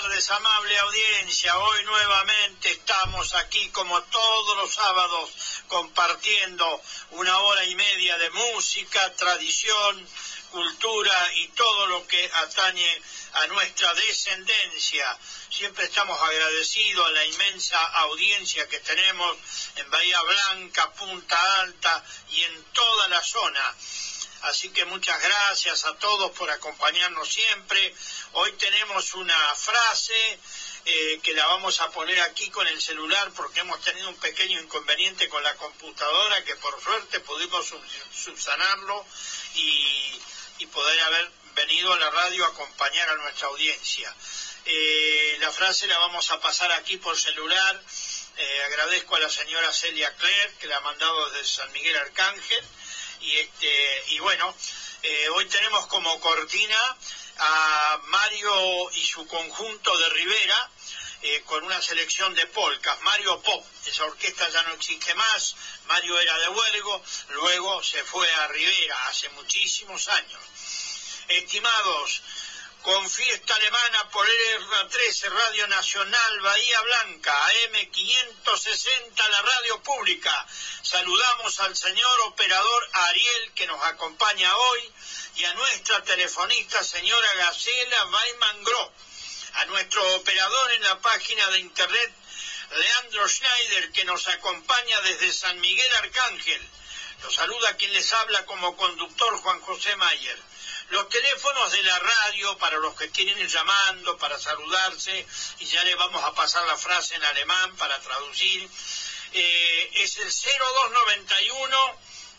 tardes, amable audiencia. Hoy nuevamente estamos aquí como todos los sábados compartiendo una hora y media de música, tradición, cultura y todo lo que atañe a nuestra descendencia. Siempre estamos agradecidos a la inmensa audiencia que tenemos en Bahía Blanca, Punta Alta y en toda la zona. Así que muchas gracias a todos por acompañarnos siempre. Hoy tenemos una frase eh, que la vamos a poner aquí con el celular porque hemos tenido un pequeño inconveniente con la computadora que por suerte pudimos subsanarlo y, poder haber venido a la radio a acompañar a nuestra audiencia. Eh, la frase la vamos a pasar aquí por celular. Eh, agradezco a la señora Celia Clerc que la ha mandado desde San Miguel Arcángel y, este, y bueno, eh, hoy tenemos como cortina a Mario y su conjunto de Rivera, eh, con una selección de polcas, Mario Pop, esa orquesta ya no existe más, Mario era de Huelgo, luego se fue a Rivera hace muchísimos años. Estimados, con fiesta alemana por R13 Radio Nacional Bahía Blanca, AM560 la radio pública. Saludamos al señor operador Ariel que nos acompaña hoy y a nuestra telefonista señora Gacela Weimangro, a nuestro operador en la página de internet Leandro Schneider que nos acompaña desde San Miguel Arcángel. Lo saluda quien les habla como conductor Juan José Mayer. Los teléfonos de la radio para los que quieren ir llamando, para saludarse, y ya le vamos a pasar la frase en alemán para traducir, eh, es el 0291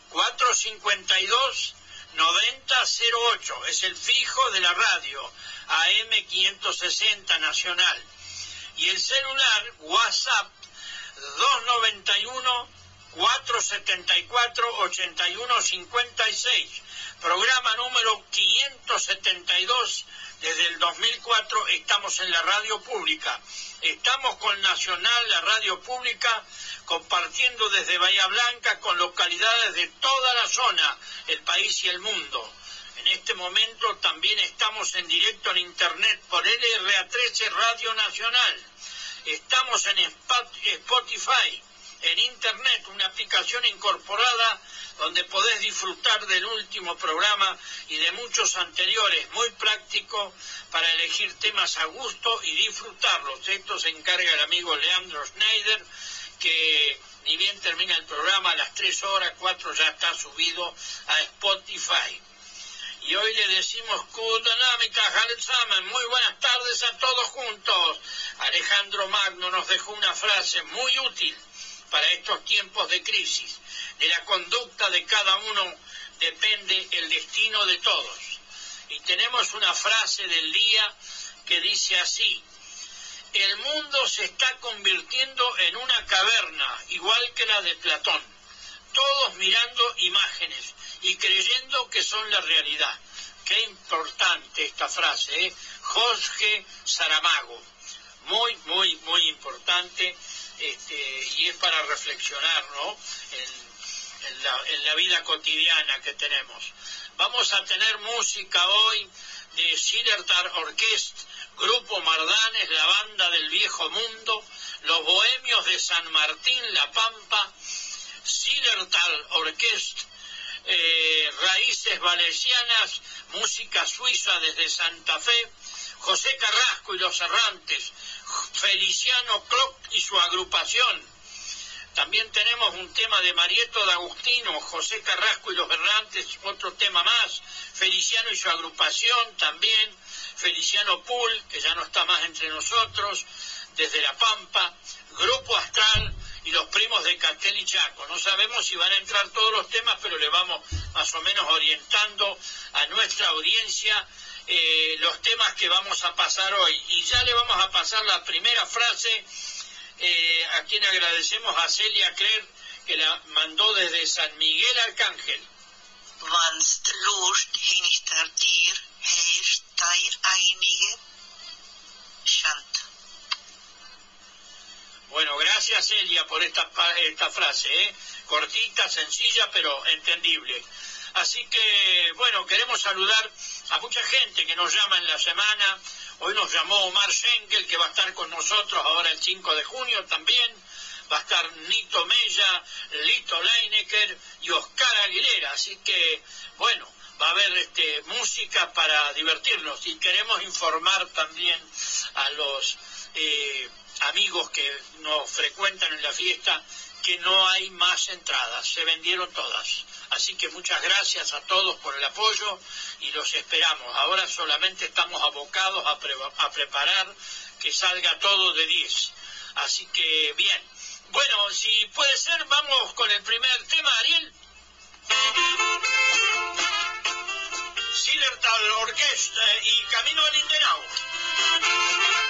452 9008, es el fijo de la radio AM560 Nacional. Y el celular WhatsApp 291 474 8156 programa número 572 desde el 2004 estamos en la radio pública. Estamos con Nacional, la radio pública, compartiendo desde Bahía Blanca con localidades de toda la zona, el país y el mundo. En este momento también estamos en directo en Internet por LRA13 Radio Nacional. Estamos en Spotify en Internet, una aplicación incorporada donde podés disfrutar del último programa y de muchos anteriores, muy práctico para elegir temas a gusto y disfrutarlos. Esto se encarga el amigo Leandro Schneider, que ni bien termina el programa, a las 3 horas, 4 ya está subido a Spotify. Y hoy le decimos muy buenas tardes a todos juntos. Alejandro Magno nos dejó una frase muy útil para estos tiempos de crisis. De la conducta de cada uno depende el destino de todos. Y tenemos una frase del día que dice así, el mundo se está convirtiendo en una caverna, igual que la de Platón, todos mirando imágenes y creyendo que son la realidad. Qué importante esta frase, ¿eh? Jorge Saramago. Muy, muy, muy importante este, y es para reflexionar ¿no? en, la, vida cotidiana que tenemos. Vamos a tener música hoy de Sidertar Orquest, Grupo Mardanes, la banda del viejo mundo, los bohemios de San Martín, La Pampa, Sidertal Orquest, eh, Raíces Valesianas, música suiza desde Santa Fe, José Carrasco y los Errantes, Feliciano Clock y su agrupación. También tenemos un tema de Marieto de Agustino, José Carrasco y los Errantes, otro tema más, Feliciano y su agrupación también, Feliciano Pool, que ya no está más entre nosotros, desde La Pampa, Grupo Astral y los primos de Castel y Chaco. No sabemos si van a entrar todos los temas, pero le vamos más o menos orientando a nuestra audiencia eh, los temas que vamos a pasar hoy. Y ya le vamos a pasar la primera frase eh, a quien agradecemos a Celia Cler, que la mandó desde San Miguel Arcángel. Bueno, gracias Celia por esta, esta frase, ¿eh? cortita, sencilla, pero entendible. Así que, bueno, queremos saludar a mucha gente que nos llama en la semana Hoy nos llamó Omar Schenkel, que va a estar con nosotros ahora el 5 de junio también. Va a estar Nito Mella, Lito Leinecker y Oscar Aguilera. Así que, bueno, va a haber este, música para divertirnos y queremos informar también a los eh, amigos que nos frecuentan en la fiesta que no hay más entradas, se vendieron todas. Así que muchas gracias a todos por el apoyo y los esperamos. Ahora solamente estamos abocados a, preparar que salga todo de 10. Así que bien. Bueno, si puede ser, vamos con el primer tema, Ariel. Silertal Orquesta y Camino al Indenau.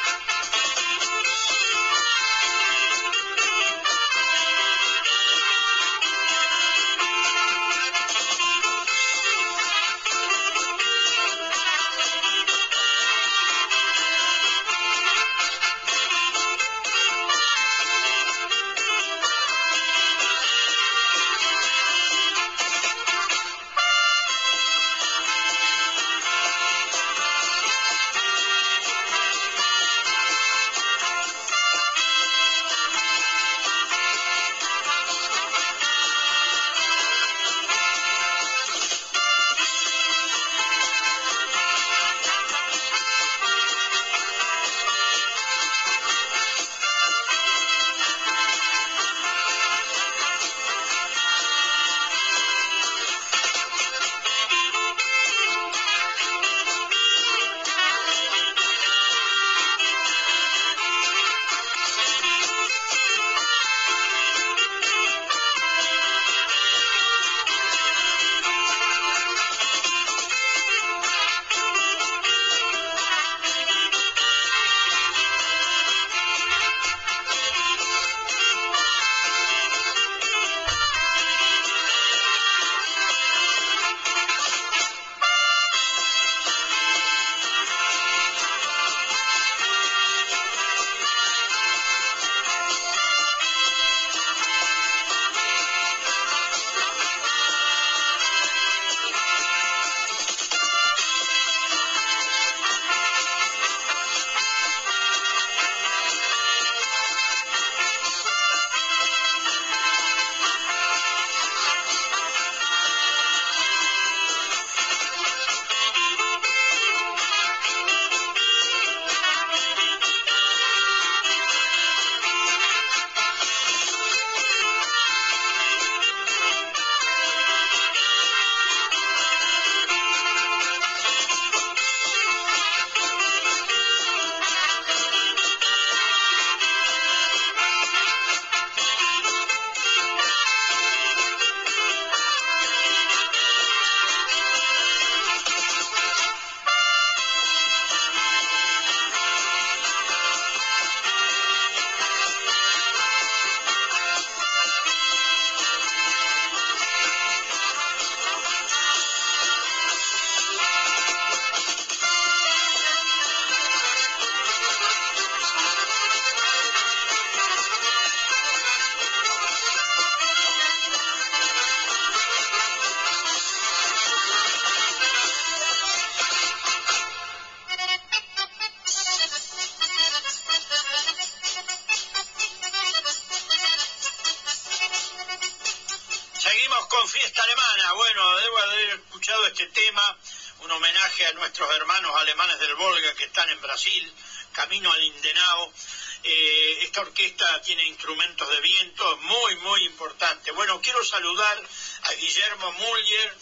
Tiene instrumentos de viento, muy, muy importante. Bueno, quiero saludar a Guillermo Muller,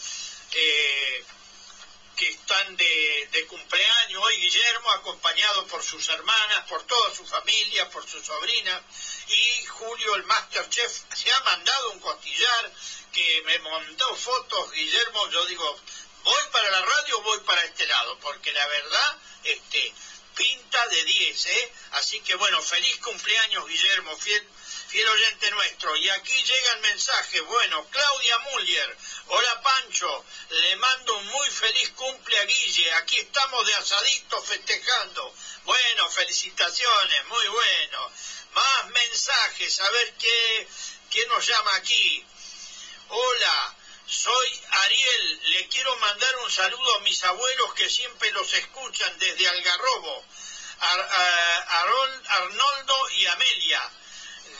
eh, que están de, cumpleaños hoy, Guillermo, acompañado por sus hermanas, por toda su familia, por su sobrina, y Julio, el Masterchef, se ha mandado un costillar que me mandó fotos, Guillermo, yo digo, voy para la radio o voy para este lado, porque la verdad, este, pinta de 10, ¿eh? Así que bueno, feliz cumpleaños Guillermo, fiel, fiel oyente nuestro. Y aquí llega el mensaje, bueno, Claudia Muller, hola Pancho, le mando un muy feliz cumple a Guille, aquí estamos de asadito festejando. Bueno, felicitaciones, muy bueno. Más mensajes, a ver qué, qué nos llama aquí. Hola, soy Ariel, le quiero mandar un saludo a mis abuelos que siempre los escuchan desde Algarrobo. Arnoldo y Amelia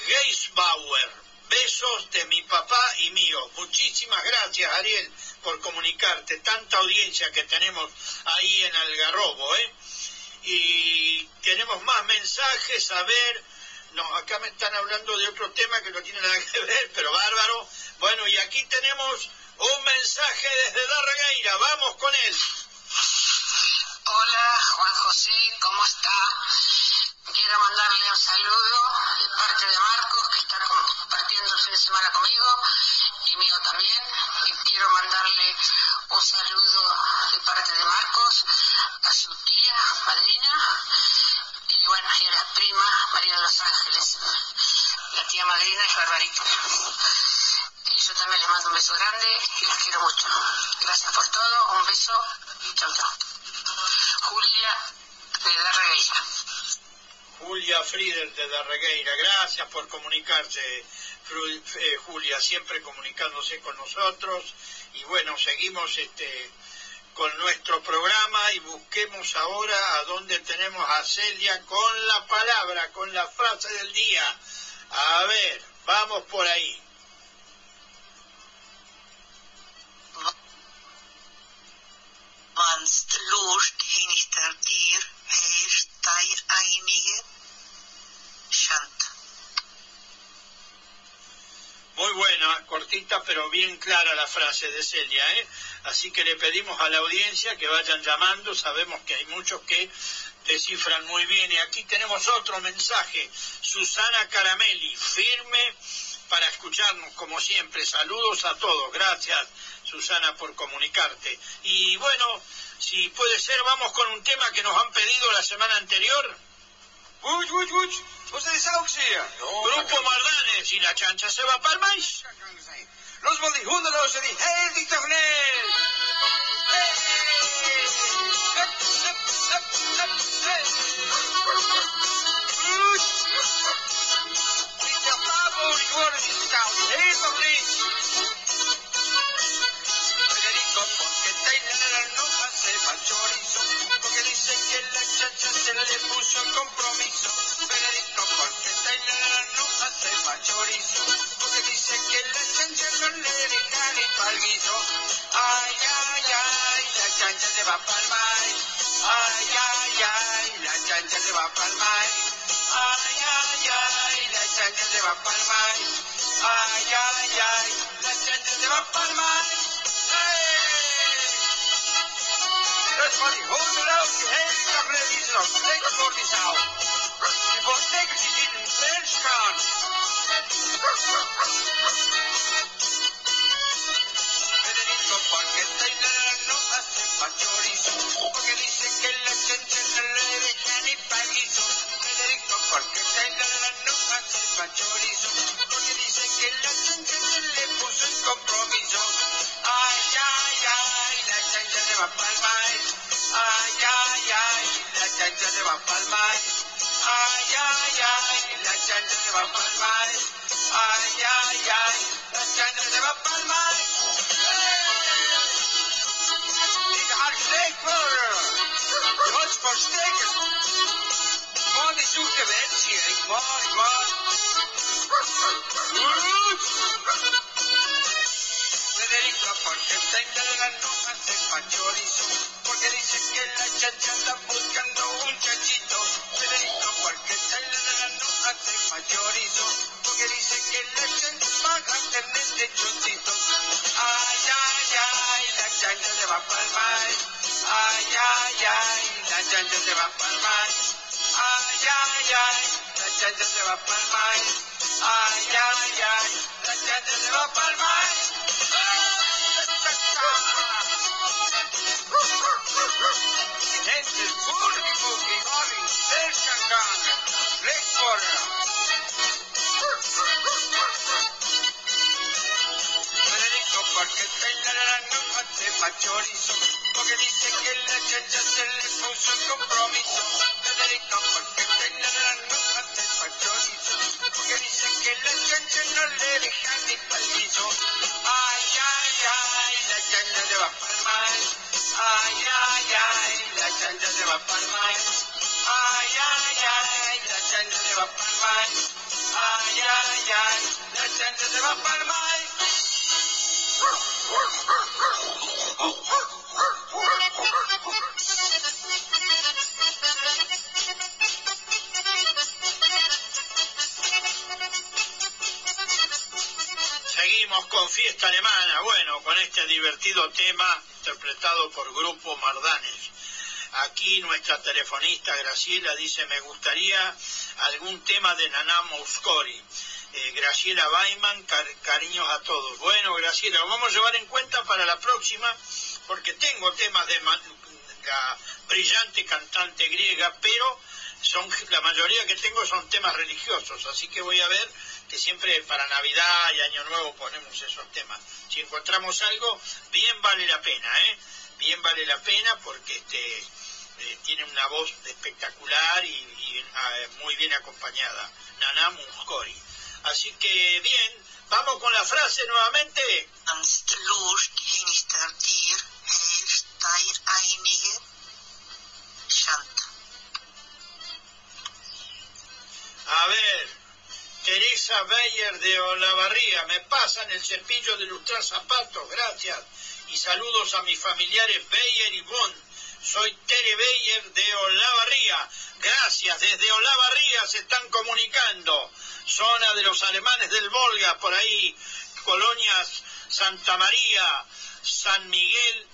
Geisbauer. Besos de mi papá y mío. Muchísimas gracias, Ariel, por comunicarte. Tanta audiencia que tenemos ahí en Algarrobo, ¿eh? Y tenemos más mensajes, a ver. No, acá me están hablando de otro tema que no tiene nada que ver, pero bárbaro. Bueno, y aquí tenemos un mensaje desde Darregueira. Vamos con él. Hola, Juan José, ¿cómo está? Quiero mandarle un saludo de parte de Marcos, que está compartiendo el fin de semana conmigo, y mío también. Y quiero mandarle un saludo de parte de Marcos a su tía, madrina, y bueno, y a la prima María de los Ángeles. La tía madrina es Barbarita. Y yo también les mando un beso grande y las quiero mucho. Gracias por todo, un beso, chao chao. Julia de Darregueira. Julia Frieder de Darregueira, gracias por comunicarse, eh, Julia, siempre comunicándose con nosotros. Y bueno, seguimos este con nuestro programa y busquemos ahora a dónde tenemos a Celia con la palabra, con la frase del día. A ver, vamos por ahí. Muy buena, cortita pero bien clara la frase de Celia, ¿eh? Así que le pedimos a la audiencia que vayan llamando, sabemos que hay muchos que descifran muy bien. Y aquí tenemos otro mensaje, Susana Caramelli, firme para escucharnos como siempre. Saludos a todos, gracias Susana por comunicarte. Y bueno, si puede ser, vamos con un tema que nos han pedido la semana anterior. Uy, uy, uy, ustedes Grupo Mardanes y la chancha se va para el maíz. Los die hele toneel. Hey! Hey! Que la chacha se le puso en compromiso. Federico, porque Taylor no hace chorizo dice que la chancha no le deja ni pa'l guiso. Ay, ay, ay, la chancha se va pa'l mar. Ay, ay, ay, la chancha se va pa'l mar. Ay, ay, ay, la chancha se va pa'l mar. Ay, ay, ay, la chancha se va pa'l mar. Dus van die hondenloos die hele dag reden nog steeds voor die zaal. Die voor zeker die niet in de gaan. Federico porque Taylor no hace pachorizo, porque dice que la chencha no le deja ni paguizo. Federico porque Taylor no hace pachorizo, porque dice que la chencha se le puso en compromiso. Va pa'l mar. Ay, ay, ay, la chancha se va pa'l mar. Ay, ay, ay, la chancha se va pa'l mar. Ay, ay, ay, la chancha se va pa'l mar. Die gaat steek. Je moet versteken. Man, de hier. Ik man, man. Federico, porque tenga la noja sepa chorizo, porque dice que la chancha anda buscando un chachito. Federico, porque tenga la noja sepa chorizo, porque dice que la chancha va a tener lechoncitos. Ay, ay, ay, la chancha se va pa'l mar. Ay, ay, ay, la chancha se va pa'l mar. Ay, ay, ay, la chancha se va pa'l mar. Ay, ay, ay, la chancha se va pa'l mar. Machorizo, porque dice que la chancha se le puso en compromiso. Federico, porque Taylor no hace machorizo, porque dice que la chancha no le deja ni pa'l piso. Ay, ay, ay, la chancha se va pa'l mar. Ay, ay, ay, la chancha se va pa'l mar. Ay, ay, ay, la chancha se va para mal. Ay, ay, ay, la chancha se va para mal. Fiesta alemana, bueno, con este divertido tema interpretado por Grupo Mardanes. Aquí nuestra telefonista Graciela dice, me gustaría algún tema de Naná Mouskori. Eh, Graciela Baiman, car- cariños a todos. Bueno, Graciela, lo vamos a llevar en cuenta para la próxima, porque tengo temas de la brillante cantante griega, pero son la mayoría que tengo son temas religiosos, así que voy a ver que siempre para Navidad y Año Nuevo ponemos esos temas. Si encontramos algo, bien vale la pena, ¿eh? Bien vale la pena porque este eh, tiene una voz espectacular y, y, ah, muy bien acompañada. Nana Mouskori. Así que bien, vamos con la frase nuevamente. Teresa Beyer de Olavarría, me pasan el cepillo de lustrar zapatos, gracias. Y saludos a mis familiares Beyer y Bond. Soy Tere Beyer de Olavarría. Gracias, desde Olavarría se están comunicando. Zona de los alemanes del Volga, por ahí, colonias Santa María, San Miguel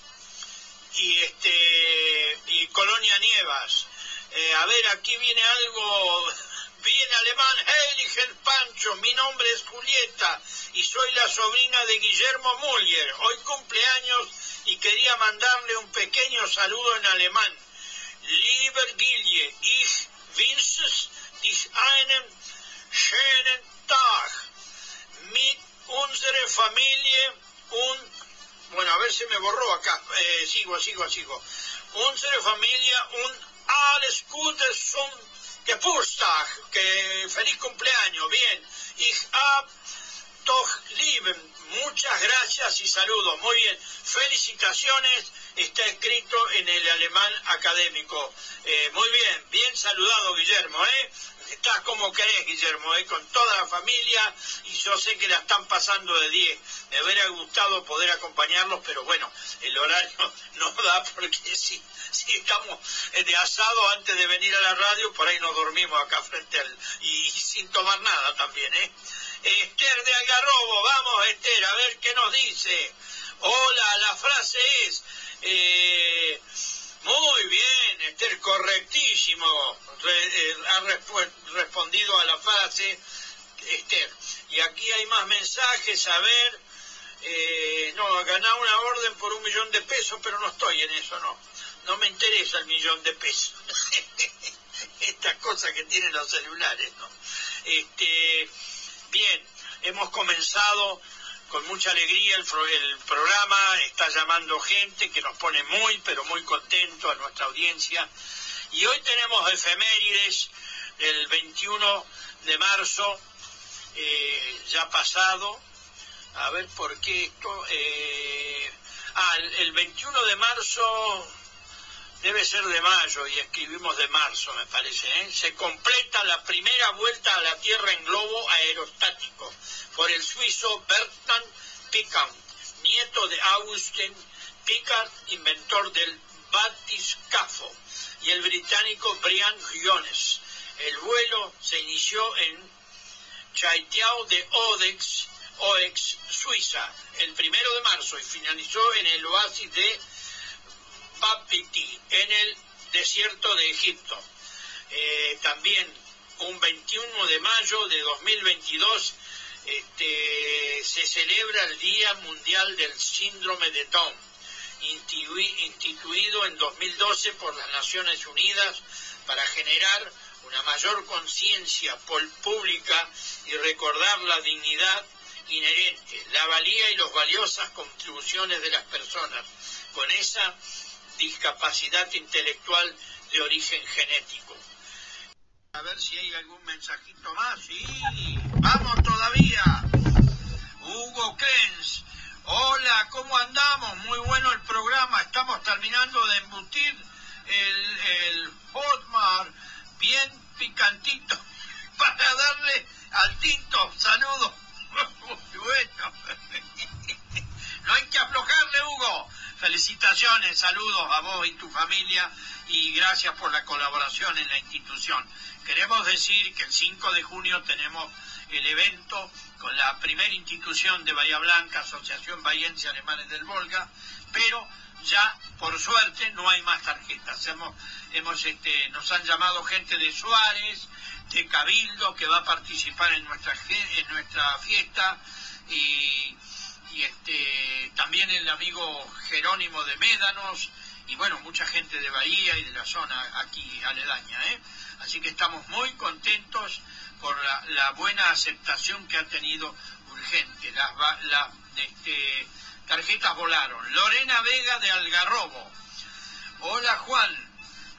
y este y Colonia Nievas. Eh, a ver, aquí viene algo bien alemán. Heiligen Pancho, mi nombre es Julieta y soy la sobrina de Guillermo Muller. Hoy cumpleaños y quería mandarle un pequeño saludo en alemán. Lieber Gilje, ich wünsche dich einen schönen Tag mit unserer Familie und bueno, a ver si me borró acá. Eh, sigo, sigo, sigo. Unsere Familie und alles Gute zum Geburtstag. Que feliz cumpleaños. Bien. Ich hab doch lieben. Muchas gracias y saludos. Muy bien. Felicitaciones. Está escrito en el alemán académico. Eh, muy bien. Bien saludado, Guillermo. ¿eh? Estás como querés, Guillermo, ¿eh? con toda la familia y yo sé que la están pasando de 10. Me hubiera gustado poder acompañarlos, pero bueno, el horario no da porque si, si estamos de asado antes de venir a la radio, por ahí nos dormimos acá frente al... y, sin tomar nada también, ¿eh? Esther de Algarrobo, vamos Esther, a ver qué nos dice. Hola, la frase es... eh, muy bien, Esther, correctísimo. Re- eh, ha respondido a la frase, Esther. Y aquí hay más mensajes, a ver. Eh, no, ganar una orden por un millón de pesos, pero no estoy en eso, no. No me interesa el millón de pesos. Estas cosas que tienen los celulares, ¿no? Este, bien, hemos comenzado con mucha alegría el, pro- el programa, está llamando gente que nos pone muy, pero muy contento a nuestra audiencia. Y hoy tenemos efemérides del 21 de marzo, eh, ya pasado. A ver por qué esto. eh, ah, el, el 21 de marzo debe ser de mayo y escribimos de marzo, me parece. ¿eh? Se completa la primera vuelta a la Tierra en globo aerostático por el suizo Bertrand Piccard, nieto de Augustin Piccard, inventor del batiscafo, y el británico Brian Jones. El vuelo se inició en Chaiteau de Odex, Oex, Suiza, el primero de marzo y finalizó en el oasis de Papiti, en el desierto de Egipto. Eh, también un 21 de mayo de 2022 este, se celebra el Día Mundial del Síndrome de Down, institui- instituido en 2012 por las Naciones Unidas para generar una mayor conciencia pública y recordar la dignidad inherente, la valía y las valiosas contribuciones de las personas con esa discapacidad intelectual de origen genético. A ver si hay algún mensajito más. Sí, vamos todavía. Hugo Kens. Hola, ¿cómo andamos? Muy bueno el programa. Estamos terminando de embutir el, el Hotmart bien picantito para darle al tinto. Saludos. bueno. no hay que aflojarle, Hugo. Felicitaciones, saludos a vos y tu familia y gracias por la colaboración en la institución. Queremos decir que el 5 de junio tenemos el evento con la primera institución de Bahía Blanca, Asociación Bahiense Alemanes del Volga, pero ya por suerte no hay más tarjetas. Hemos, hemos este, nos han llamado gente de Suárez, de Cabildo, que va a participar en nuestra, en nuestra fiesta, y, este, también el amigo Jerónimo de Médanos, y bueno, mucha gente de Bahía y de la zona aquí aledaña. ¿eh? Así que estamos muy contentos por la, buena aceptación que ha tenido Urgente. Las, este, tarjetas volaron. Lorena Vega de Algarrobo. Hola Juan,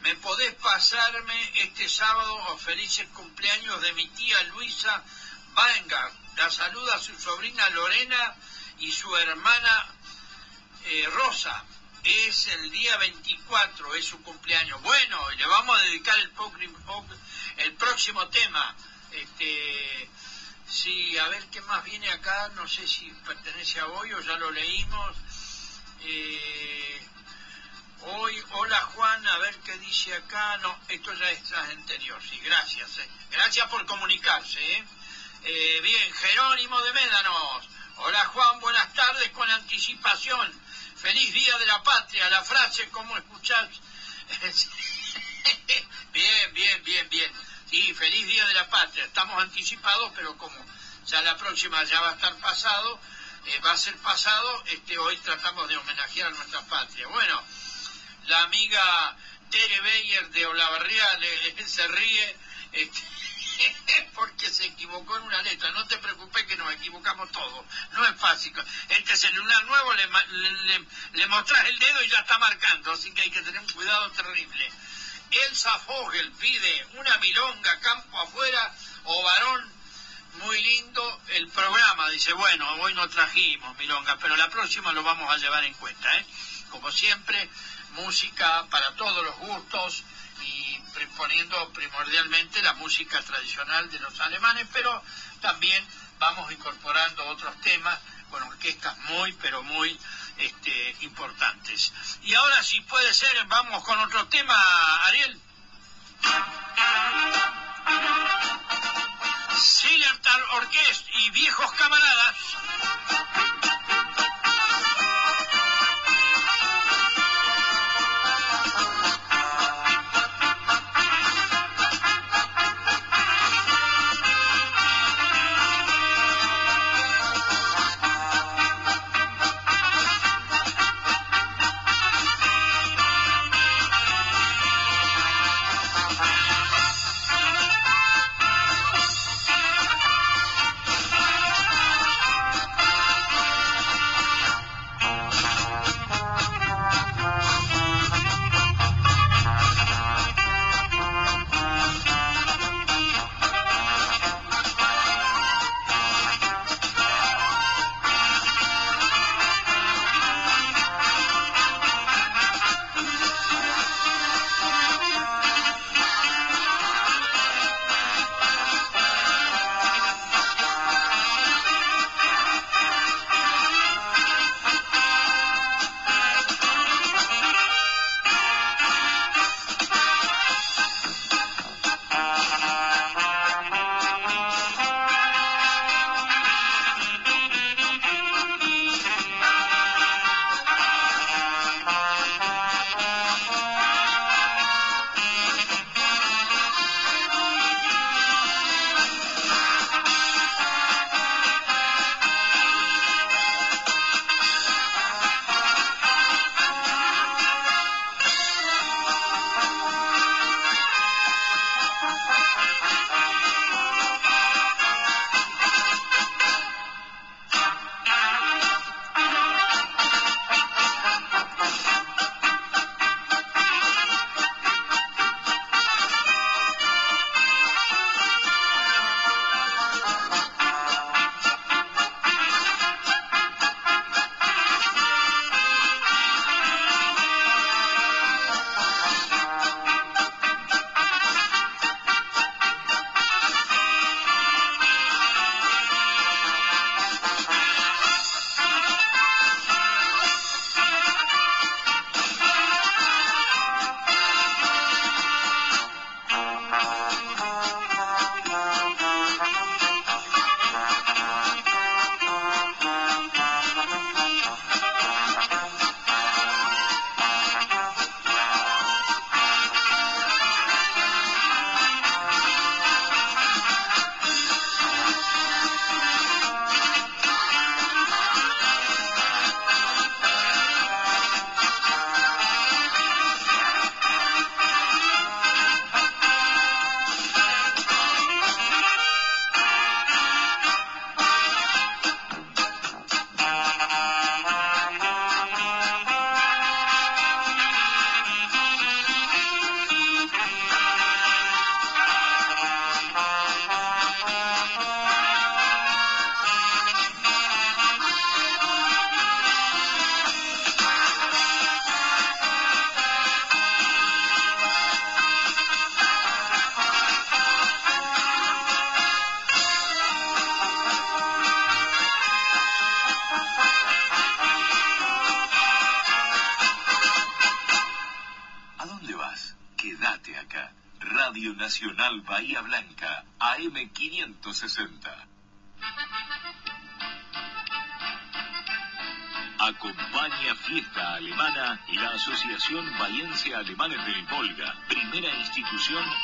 ¿me podés pasarme este sábado felices cumpleaños de mi tía Luisa Venga, La saluda a su sobrina Lorena y su hermana eh, Rosa. Es el día 24, es su cumpleaños. Bueno, le vamos a dedicar el, el próximo tema. Este, sí, a ver qué más viene acá, no sé si pertenece a hoy o ya lo leímos. Eh, hoy, hola Juan, a ver qué dice acá. No, esto ya es anterior, sí, gracias. Eh. Gracias por comunicarse. Eh. eh. bien, Jerónimo de Médanos. Hola Juan, buenas tardes con anticipación. Feliz Día de la Patria, la frase, ¿cómo escuchás? bien, bien, bien, bien. Sí, feliz Día de la Patria. Estamos anticipados, pero como ya la próxima ya va a estar pasado, eh, va a ser pasado, este, hoy tratamos de homenajear a nuestra patria. Bueno, la amiga Tere Beyer de Olavarría se ríe este, porque se equivocó en una letra. No te preocupes que nos equivocamos todos. No es fácil. Este celular nuevo le, le, mostrás el dedo y ya está marcando, así que hay que tener un cuidado terrible. Elsa Fogel pide una milonga campo afuera o varón. Muy lindo el programa. Dice, bueno, hoy no trajimos milonga, pero la próxima lo vamos a llevar en cuenta. ¿eh? Como siempre, música para todos los gustos y poniendo primordialmente la música tradicional de los alemanes, pero también vamos incorporando otros temas con orquestas muy, pero muy este, importantes. Y ahora, si puede ser, vamos con otro tema, Ariel. Silertal Orquest y viejos camaradas.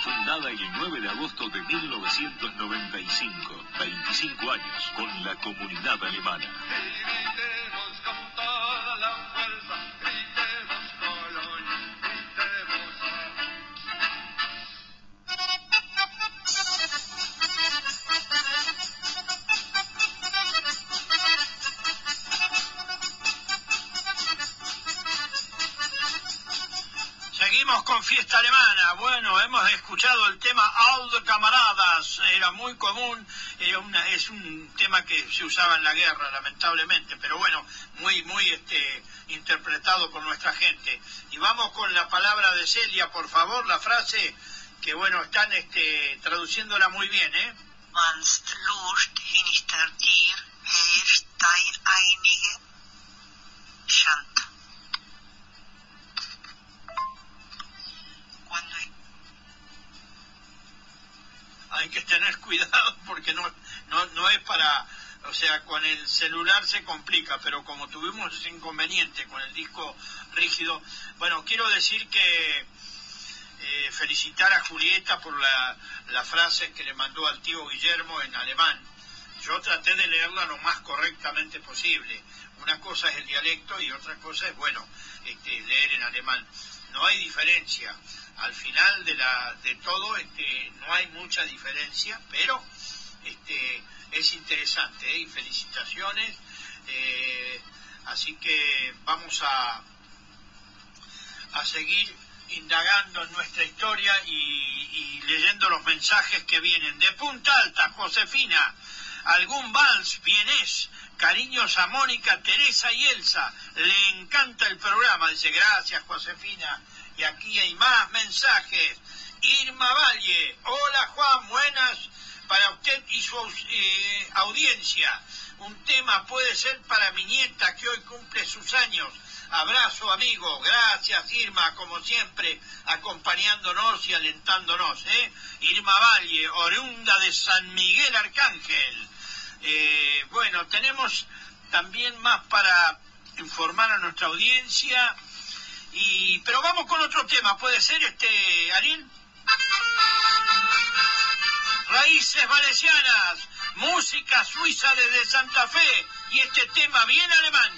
Fundada el 9 de agosto de 1995, 25 años con la comunidad alemana. Era muy común, es un tema que se usaba en la guerra, lamentablemente, pero bueno, muy, muy este, interpretado por nuestra gente. Y vamos con la palabra de Celia, por favor, la frase que bueno, están este, traduciéndola muy bien, ¿eh? einige hay que tener cuidado porque no, no, no es para, o sea, con el celular se complica, pero como tuvimos ese inconveniente con el disco rígido, bueno, quiero decir que eh, felicitar a Julieta por la, la frase que le mandó al tío Guillermo en alemán. Yo traté de leerla lo más correctamente posible. Una cosa es el dialecto y otra cosa es, bueno, este, leer en alemán. No hay diferencia al final de, la, de todo este, no hay mucha diferencia, pero este, es interesante ¿eh? y felicitaciones. Eh, así que vamos a, a seguir indagando en nuestra historia y, leyendo los mensajes que vienen. De Punta Alta, Josefina, algún vals, bien es. Cariños a Mónica, Teresa y Elsa. Le encanta el programa. Dice, gracias, Josefina. Y aquí hay más mensajes. Irma Valle, hola Juan, buenas para usted y su eh, audiencia. Un tema puede ser para mi nieta que hoy cumple sus años. Abrazo amigo, gracias Irma, como siempre, acompañándonos y alentándonos. ¿eh? Irma Valle, oriunda de San Miguel Arcángel. Eh, bueno, tenemos también más para informar a nuestra audiencia. Y, pero vamos con otro tema, ¿puede ser este, Ariel? Raíces Valesianas, música suiza desde Santa Fe y este tema bien alemán.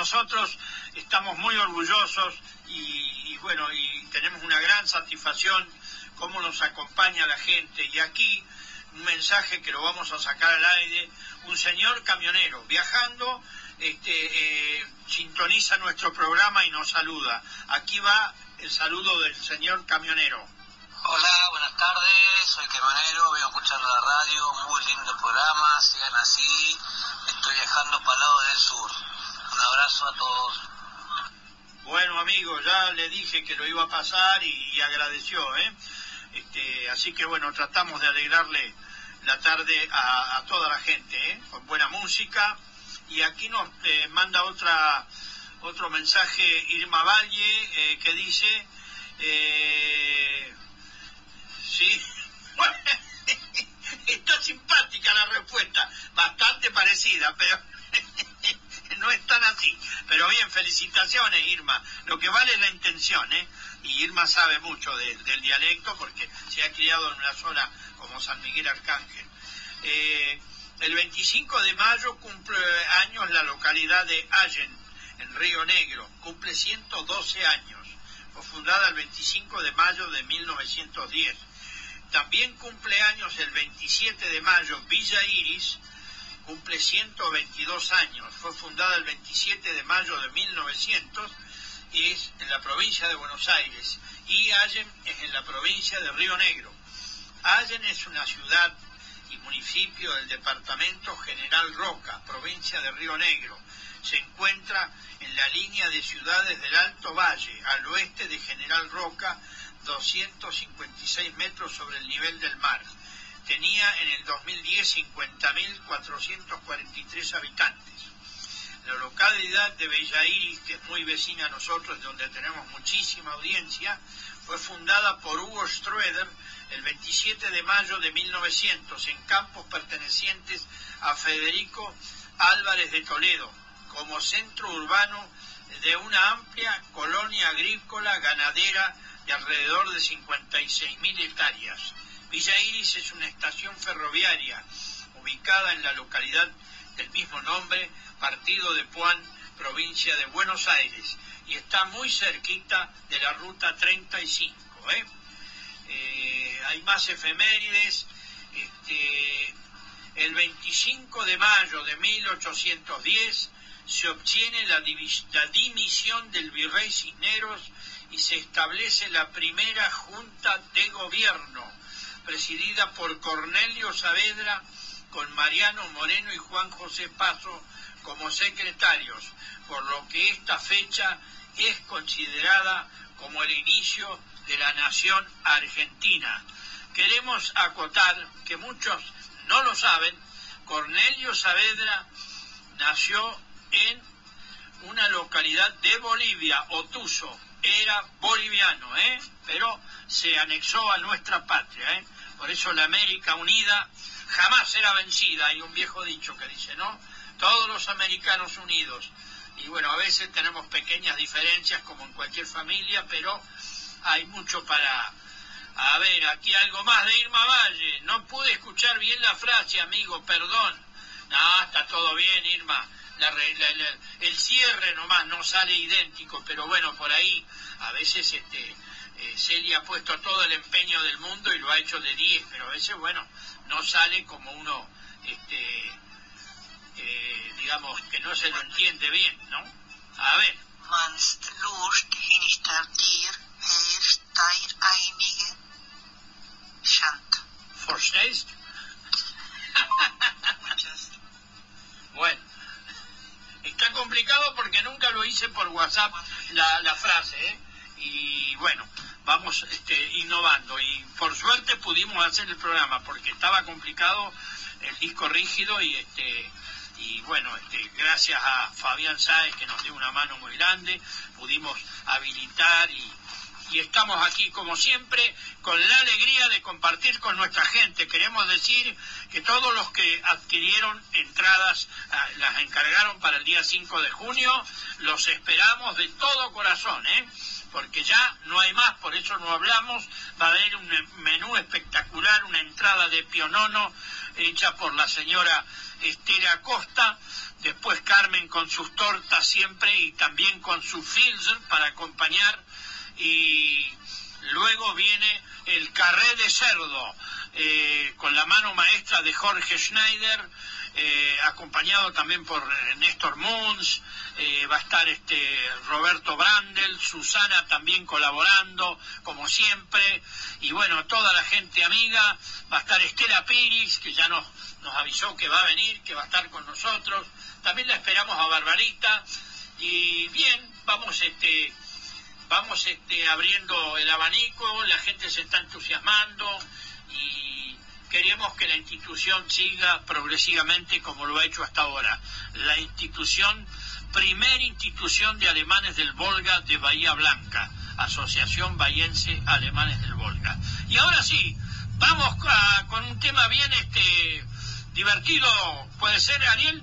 Nosotros estamos muy orgullosos y, bueno, y tenemos una gran satisfacción cómo nos acompaña la gente. Y aquí un mensaje que lo vamos a sacar al aire, un señor camionero viajando, este, eh, sintoniza nuestro programa y nos saluda. Aquí va el saludo del señor camionero. Hola, buenas tardes, soy camionero, vengo escuchando la radio, muy lindo programa, sigan así, estoy viajando para el lado del sur. Abrazo a todos. Bueno, amigo, ya le dije que lo iba a pasar y, agradeció, ¿eh? Este, así que bueno, tratamos de alegrarle la tarde a, toda la gente, ¿eh? con buena música. Y aquí nos eh, manda otra otro mensaje Irma Valle eh, que dice, sí, está simpática la respuesta, bastante parecida, pero no es tan. Pero bien, felicitaciones Irma, lo que vale es la intención, ¿eh? Y Irma sabe mucho del dialecto porque se ha criado en una zona como San Miguel Arcángel. Eh, el 25 de mayo cumple años la localidad de Allen, en Río Negro, cumple 112 años, fue fundada el 25 de mayo de 1910. También cumple años el 27 de mayo Villa Iris, cumple 122 años, fue fundada el 27 de mayo de 1900 y es en la provincia de Buenos Aires y Allen es en la provincia de Río Negro. Allen es una ciudad y municipio del departamento General Roca, provincia de Río Negro. Se encuentra en la línea de ciudades del Alto Valle, al oeste de General Roca, 256 metros sobre el nivel del mar. Tenía en el 2010 50.443 habitantes. La localidad de Bella Iris, que es muy vecina a nosotros, donde tenemos muchísima audiencia, fue fundada por Hugo Stroeder el 27 de mayo de 1900 en campos pertenecientes a Federico Álvarez de Toledo, como centro urbano de una amplia colonia agrícola ganadera de alrededor de 56.000 hectáreas. Villa Iris es una estación ferroviaria ubicada en la localidad del mismo nombre, partido de Puan, provincia de Buenos Aires, y está muy cerquita de la ruta 35. ¿eh? Eh, hay más efemérides. Este, el 25 de mayo de 1810 se obtiene la, la dimisión del virrey Cisneros y se establece la primera junta de gobierno, presidida por Cornelio Saavedra, con Mariano Moreno y Juan José Paso como secretarios, por lo que esta fecha es considerada como el inicio de la nación argentina. Queremos acotar que muchos no lo saben, Cornelio Saavedra nació en una localidad de Bolivia, Otuso, era boliviano, ¿eh? pero se anexó a nuestra patria. ¿eh? Por eso la América Unida jamás será vencida. Hay un viejo dicho que dice, ¿no? Todos los americanos unidos. Y bueno, a veces tenemos pequeñas diferencias como en cualquier familia, pero hay mucho para... A ver, aquí algo más de Irma Valle. No pude escuchar bien la frase, amigo, perdón. No, está todo bien, Irma. La, el cierre nomás no sale idéntico, pero bueno, por ahí a veces este, eh, Celia ha puesto todo el empeño del mundo y lo ha hecho de 10, pero a veces, bueno, no sale como uno, este, eh, digamos, que no se lo entiende bien, ¿no? A ver. bueno, está complicado porque nunca lo hice por WhatsApp la, la frase, ¿eh? Y bueno, vamos este, innovando y por suerte pudimos hacer el programa porque estaba complicado el disco rígido y este y bueno, este, gracias a Fabián Sáez que nos dio una mano muy grande, pudimos habilitar y, y estamos aquí como siempre con la alegría de compartir con nuestra gente. Queremos decir que todos los que adquirieron entradas, ah, las encargaron para el día 5 de junio, los esperamos de todo corazón, ¿eh? porque ya no hay más, por eso no hablamos, va a haber un menú espectacular, una entrada de pionono hecha por la señora Estela Acosta, después Carmen con sus tortas siempre y también con su filzer para acompañar y luego viene el carré de cerdo eh, con la mano maestra de Jorge Schneider eh, acompañado también por eh, Néstor Munz, va a estar este Roberto Brandel, Susana también colaborando, como siempre, y bueno, toda la gente amiga, va a estar Estela Piris, que ya nos, nos avisó que va a venir, que va a estar con nosotros, también la esperamos a Barbarita, y bien, vamos este vamos este, abriendo el abanico, la gente se está entusiasmando y queremos que la institución siga progresivamente como lo ha hecho hasta ahora. La institución, primera institución de alemanes del Volga de Bahía Blanca, Asociación Bahiense Alemanes del Volga. Y ahora sí, vamos con un tema bien este divertido, ¿puede ser, Ariel?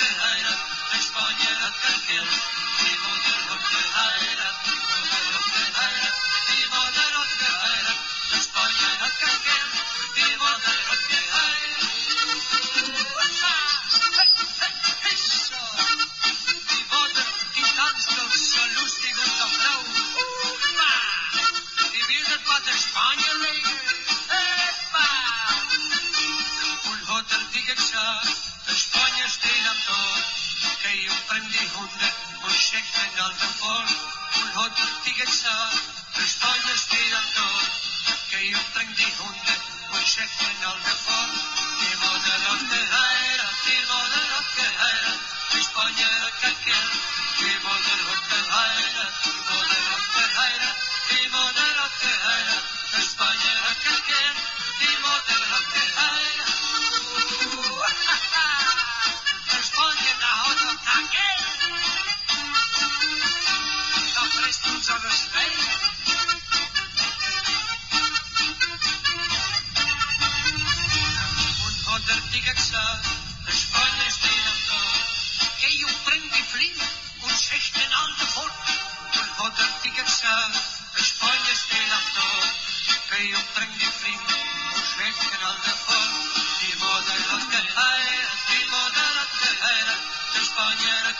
geheirat, die Mutter hat geheirat. Der Spanier hat Der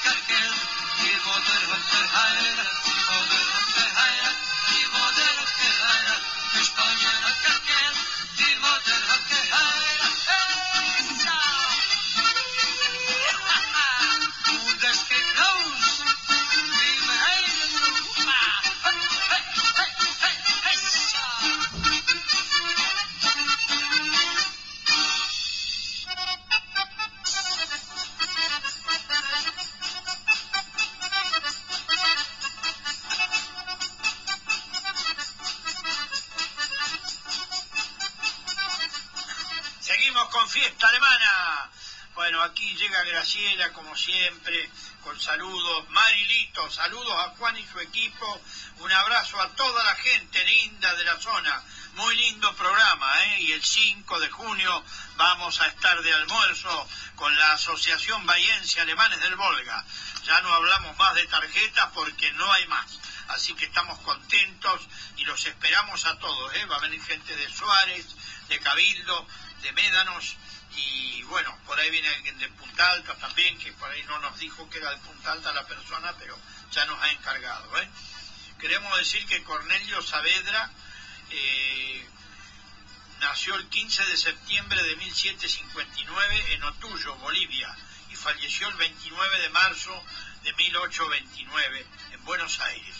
siempre, con saludos. Marilito, saludos a Juan y su equipo. Un abrazo a toda la gente linda de la zona. Muy lindo programa, ¿eh? Y el 5 de junio vamos a estar de almuerzo con la Asociación Bahiense Alemanes del Volga. Ya no hablamos más de tarjetas porque no hay más. Así que estamos contentos y los esperamos a todos, ¿eh? Va a venir gente de Suárez, de Cabildo, de Médanos y bueno, por ahí viene alguien de Punta Alta también, que por ahí no nos dijo que era de Punta Alta la persona, pero ya nos ha encargado. ¿eh? Queremos decir que Cornelio Saavedra eh, Nació el 15 de septiembre de 1759 en Otullo, Bolivia, y falleció el 29 de marzo de 1829 en Buenos Aires.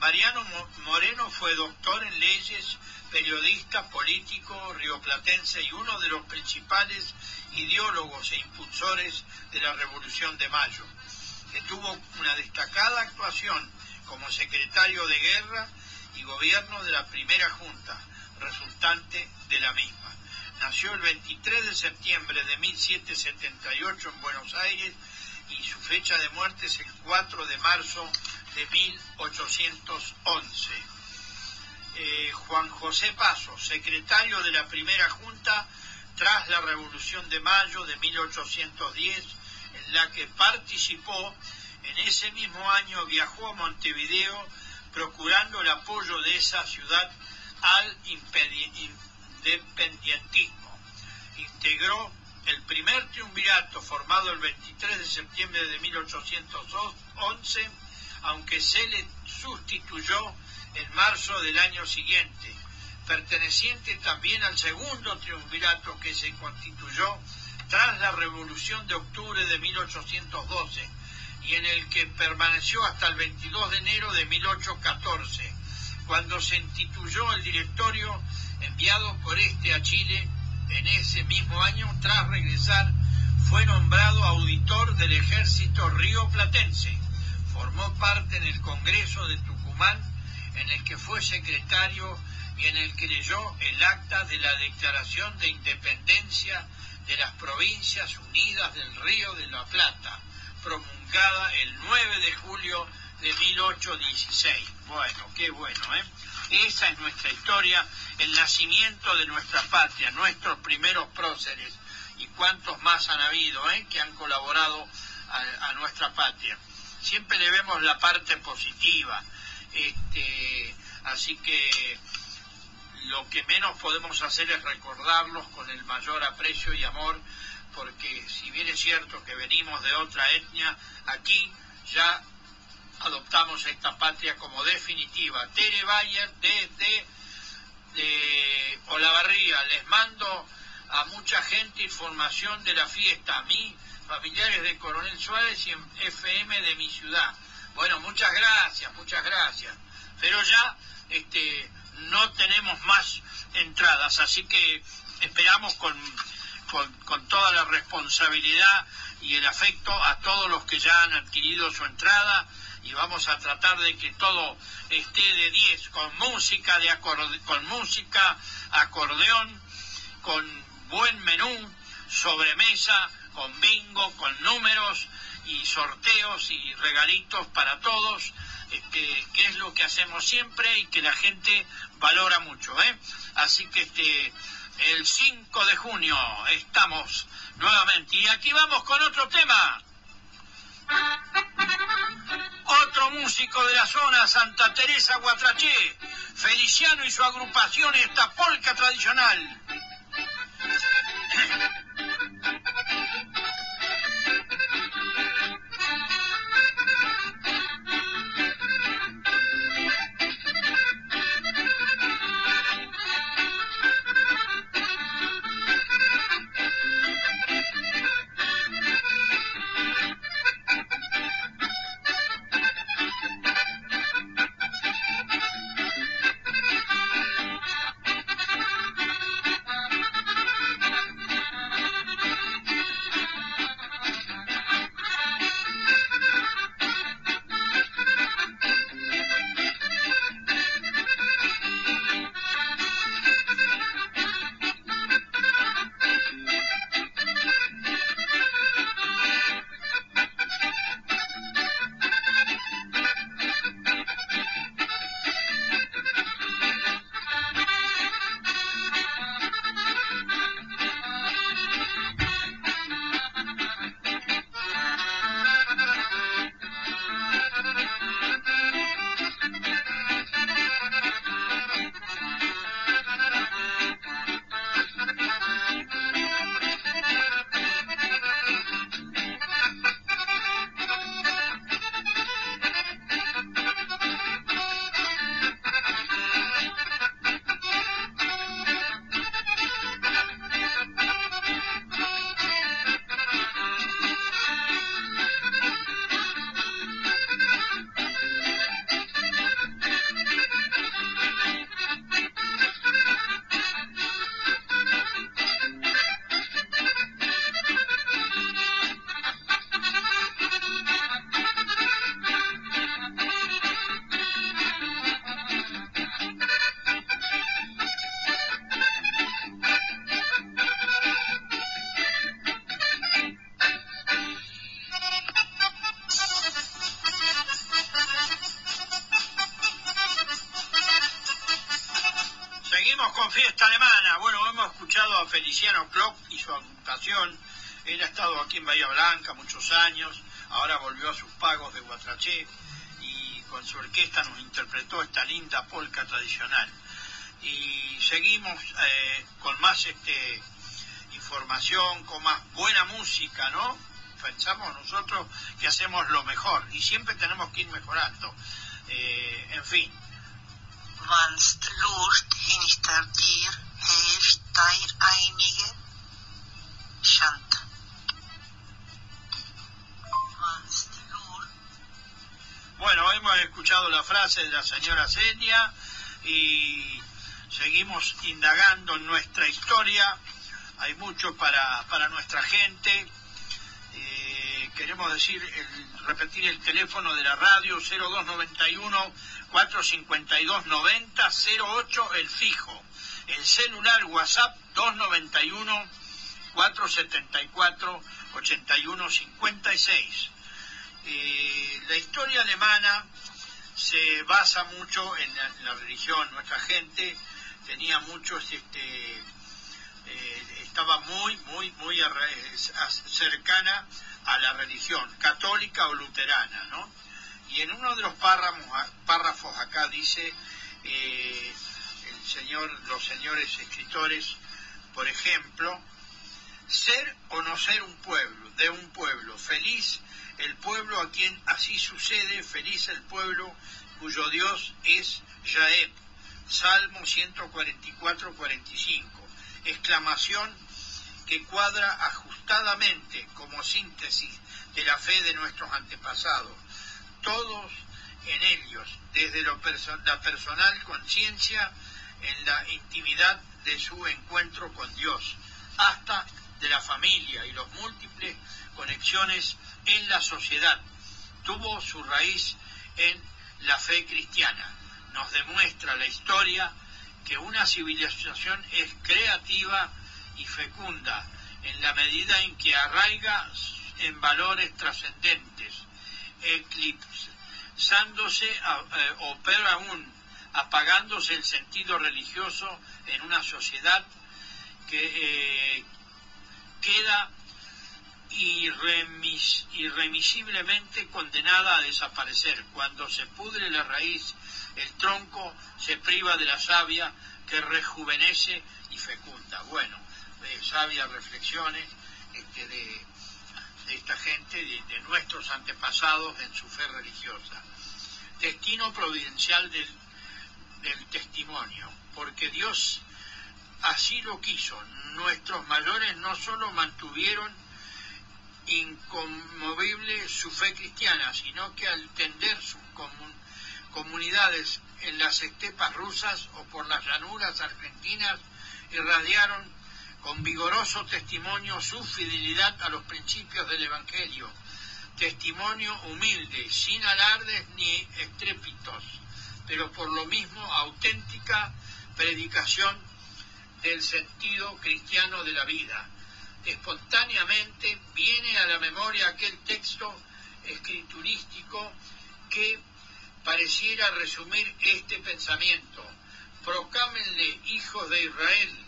Mariano Moreno fue doctor en leyes, periodista, político, rioplatense y uno de los principales ideólogos e impulsores de la Revolución de Mayo, que tuvo una destacada actuación como secretario de guerra y gobierno de la primera junta, resultante de la misma. Nació el 23 de septiembre de 1778 en Buenos Aires y su fecha de muerte es el 4 de marzo de 1811. Eh, Juan José Paso, secretario de la primera junta tras la Revolución de Mayo de 1810, en la que participó, en ese mismo año viajó a Montevideo procurando el apoyo de esa ciudad al independentismo. Integró el primer triunvirato formado el 23 de septiembre de 1811, aunque se le sustituyó en marzo del año siguiente, perteneciente también al segundo triunvirato que se constituyó tras la Revolución de Octubre de 1812 y en el que permaneció hasta el 22 de enero de 1814, cuando se instituyó el directorio enviado por este a Chile en ese mismo año, tras regresar, fue nombrado auditor del ejército río platense. Formó parte en el Congreso de Tucumán, en el que fue secretario y en el que leyó el acta de la Declaración de Independencia de las Provincias Unidas del Río de la Plata, promulgada el 9 de julio de 1816. Bueno, qué bueno, ¿eh? Esa es nuestra historia, el nacimiento de nuestra patria, nuestros primeros próceres y cuántos más han habido ¿eh? que han colaborado a, a, nuestra patria. Siempre le vemos la parte positiva, este, así que lo que menos podemos hacer es recordarlos con el mayor aprecio y amor, porque si bien es cierto que venimos de otra etnia, aquí ya adoptamos esta patria como definitiva. Tere Bayer desde de Olavarría, les mando a mucha gente información de la fiesta, a mí, familiares de Coronel Suárez y en FM de mi ciudad. Bueno, muchas gracias, muchas gracias. Pero ya este, no tenemos más entradas, así que esperamos con, con, con toda la responsabilidad y el afecto a todos los que ya han adquirido su entrada y vamos a tratar de que todo esté de 10 con música de acorde, con música, acordeón, con buen menú, sobremesa, con bingo, con números y sorteos y regalitos para todos, este, que es lo que hacemos siempre y que la gente valora mucho, ¿eh? Así que este el 5 de junio estamos nuevamente y aquí vamos con otro tema. Otro músico de la zona, Santa Teresa Guatraché, Feliciano y su agrupación esta polca tradicional. A Feliciano Klopp y su agrupación. Él ha estado aquí en Bahía Blanca muchos años, ahora volvió a sus pagos de Guatraché y con su orquesta nos interpretó esta linda polca tradicional. Y seguimos eh, con más este, información, con más buena música, ¿no? Pensamos nosotros que hacemos lo mejor y siempre tenemos que ir mejorando. Eh, en fin. Wannst Lust hinter dir dein einige Schand. Bueno, hemos escuchado la frase de la señora Celia y seguimos indagando en nuestra historia. Hay mucho para, para nuestra gente. Eh, queremos decir, el- repetir el teléfono de la radio 0291 452 90 08 el fijo. El celular WhatsApp 291 474 81 56. Eh, la historia alemana se basa mucho en la, religión. Nuestra gente tenía muchos, este, eh, estaba muy, muy, muy cercana a la religión, católica o luterana, ¿no? Y en uno de los párrafos, párrafos acá dice eh, el señor, los señores escritores, por ejemplo, ser o no ser un pueblo, de un pueblo, feliz el pueblo a quien así sucede, feliz el pueblo cuyo Dios es Jaeb. Salmo 144-45, exclamación cuadra ajustadamente como síntesis de la fe de nuestros antepasados. Todos en ellos, desde la personal conciencia, en la intimidad de su encuentro con Dios, hasta de la familia y las múltiples conexiones en la sociedad. Tuvo su raíz en la fe cristiana. Nos demuestra la historia que una civilización es creativa y fecunda en la medida en que arraiga en valores trascendentes, eclipsándose eh, o peor aún, apagándose el sentido religioso en una sociedad que eh, queda irremis- irremisiblemente condenada a desaparecer. Cuando se pudre la raíz, el tronco se priva de la savia que rejuvenece y fecunda. Bueno, eh, sabias reflexiones este, de, esta gente, de, de nuestros antepasados en su fe religiosa. Destino providencial del, testimonio, porque Dios así lo quiso. Nuestros mayores no solo mantuvieron inconmovible su fe cristiana, sino que al tender sus comun- comunidades en las estepas rusas o por las llanuras argentinas, irradiaron con vigoroso testimonio su fidelidad a los principios del Evangelio, testimonio humilde, sin alardes ni estrépitos, pero por lo mismo auténtica predicación del sentido cristiano de la vida. Espontáneamente viene a la memoria aquel texto escriturístico que pareciera resumir este pensamiento. Proclámenle, hijos de Israel,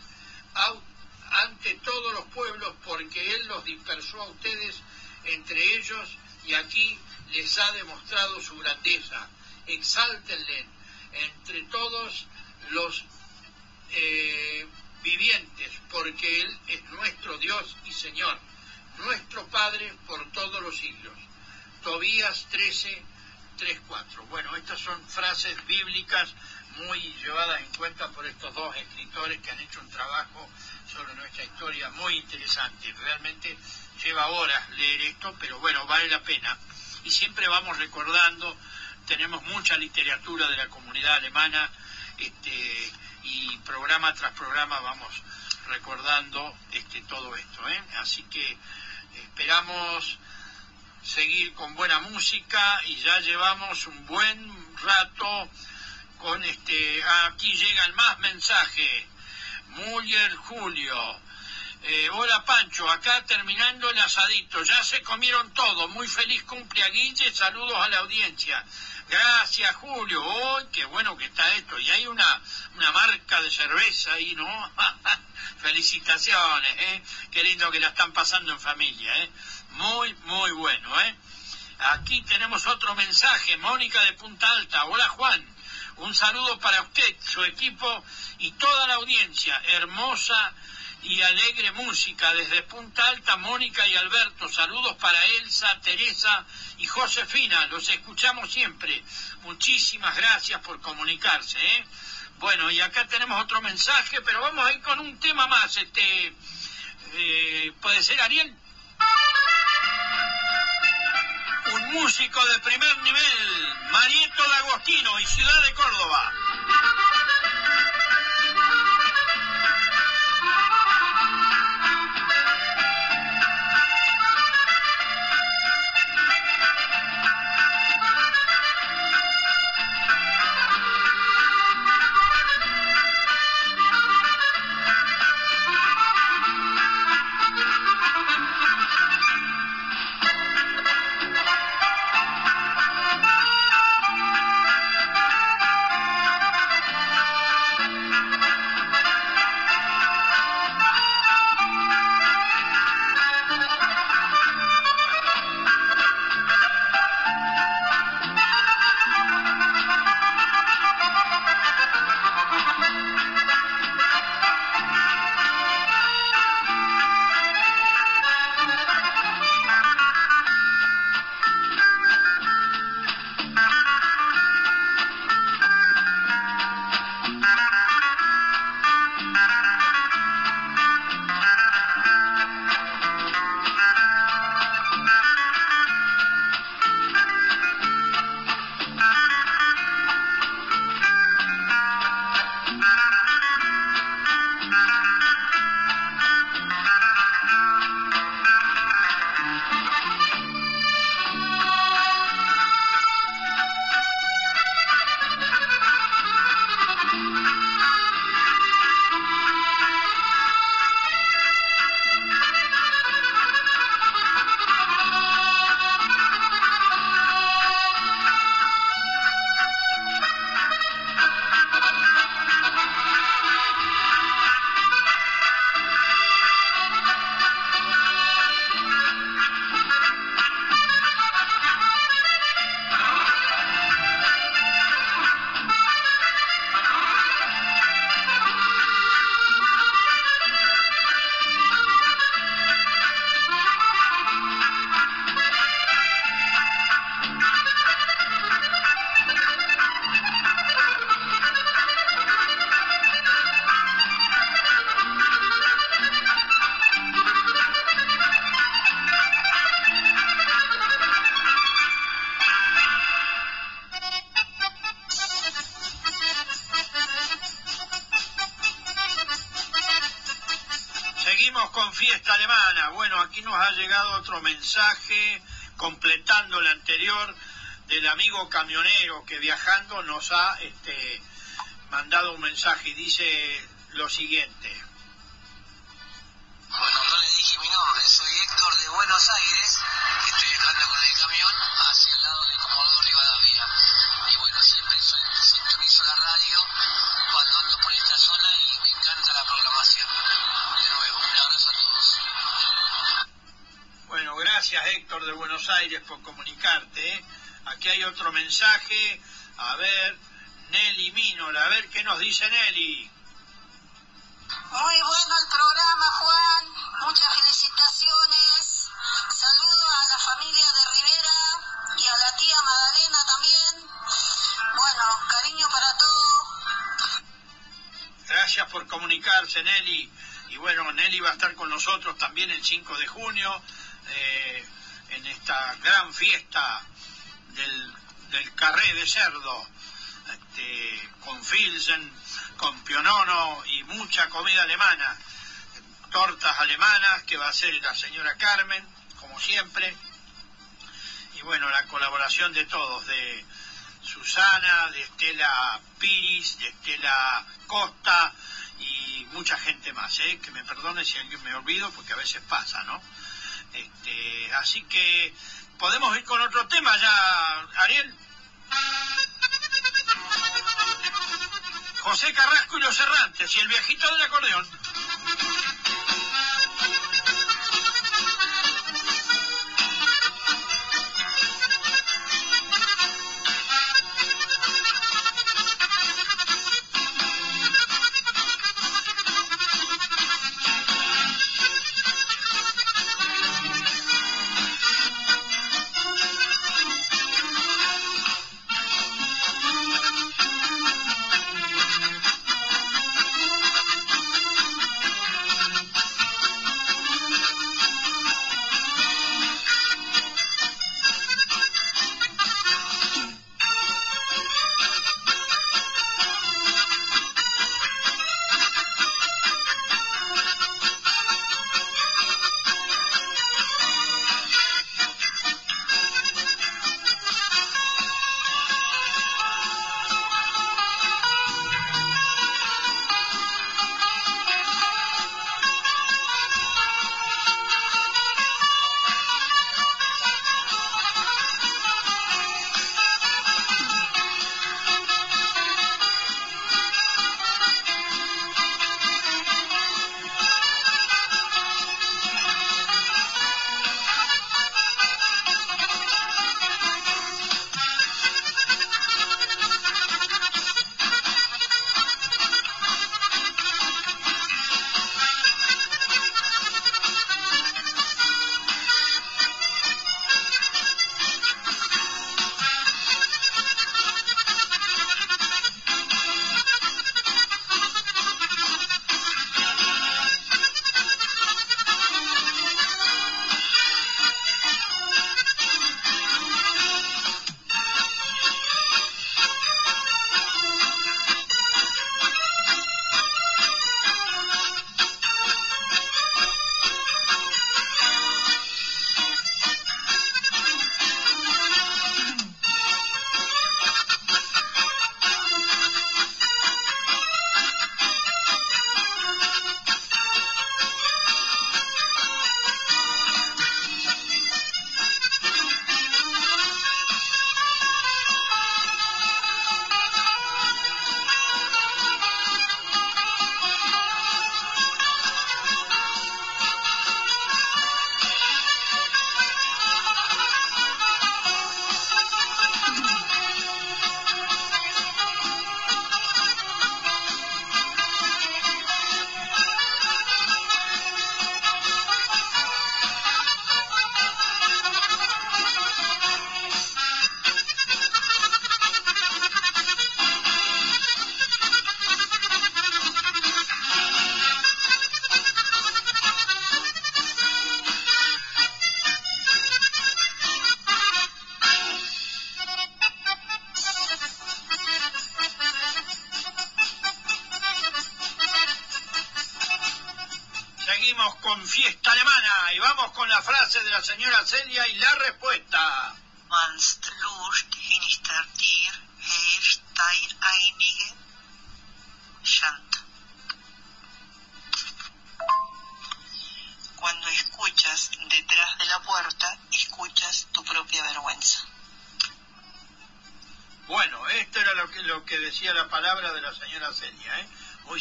au- ante todos los pueblos, porque Él los dispersó a ustedes entre ellos y aquí les ha demostrado su grandeza. Exáltenle entre todos los eh, vivientes, porque Él es nuestro Dios y Señor, nuestro Padre por todos los siglos. Tobías 13, 3, 4. Bueno, estas son frases bíblicas muy llevadas en cuenta por estos dos escritores que han hecho un trabajo sobre nuestra historia muy interesante. Realmente lleva horas leer esto, pero bueno, vale la pena. Y siempre vamos recordando, tenemos mucha literatura de la comunidad alemana, este, y programa tras programa vamos recordando este, todo esto. ¿eh? Así que esperamos seguir con buena música y ya llevamos un buen rato con este aquí llegan más mensajes Muller Julio Eh, hola Pancho acá terminando el asadito ya se comieron todo muy feliz cumple a Guille saludos a la audiencia Gracias, Julio. ¡Uy, qué bueno que está esto! Y hay una, una marca de cerveza ahí, ¿no? Felicitaciones, ¿eh? Qué lindo que la están pasando en familia, ¿eh? Muy, muy bueno, ¿eh? Aquí tenemos otro mensaje, Mónica de Punta Alta. Hola, Juan. Un saludo para usted, su equipo y toda la audiencia. Hermosa y alegre música desde Punta Alta, Mónica y Alberto. Saludos para Elsa, Teresa y Josefina. Los escuchamos siempre. Muchísimas gracias por comunicarse. ¿eh? Bueno, y acá tenemos otro mensaje, pero vamos a ir con un tema más. Este, eh, ¿Puede ser Ariel? Un músico de primer nivel, Marieto de Agostino y Ciudad de Córdoba. Mensaje completando el anterior del amigo camionero que viajando nos ha este, mandado un mensaje y dice lo siguiente. Aquí hay otro mensaje. A ver, Nelly Minola, a ver qué nos dice Nelly. Muy bueno el programa, Juan. Muchas felicitaciones. Saludo a la familia de Rivera y a la tía Madalena también. Bueno, cariño para todos. Gracias por comunicarse, Nelly. Y bueno, Nelly va a estar con nosotros también el 5 de junio eh, en esta gran fiesta del, del carré de cerdo, este, con Filsen, con pionono y mucha comida alemana. Tortas alemanas que va a hacer la señora Carmen, como siempre. Y bueno, la colaboración de todos, de Susana, de Estela Piris, de Estela Costa y mucha gente más, ¿eh? que me perdone si alguien me olvido, porque a veces pasa, ¿no? Este, así que podemos ir con otro tema ya, Ariel. José Carrasco y los Errantes y el viejito del acordeón.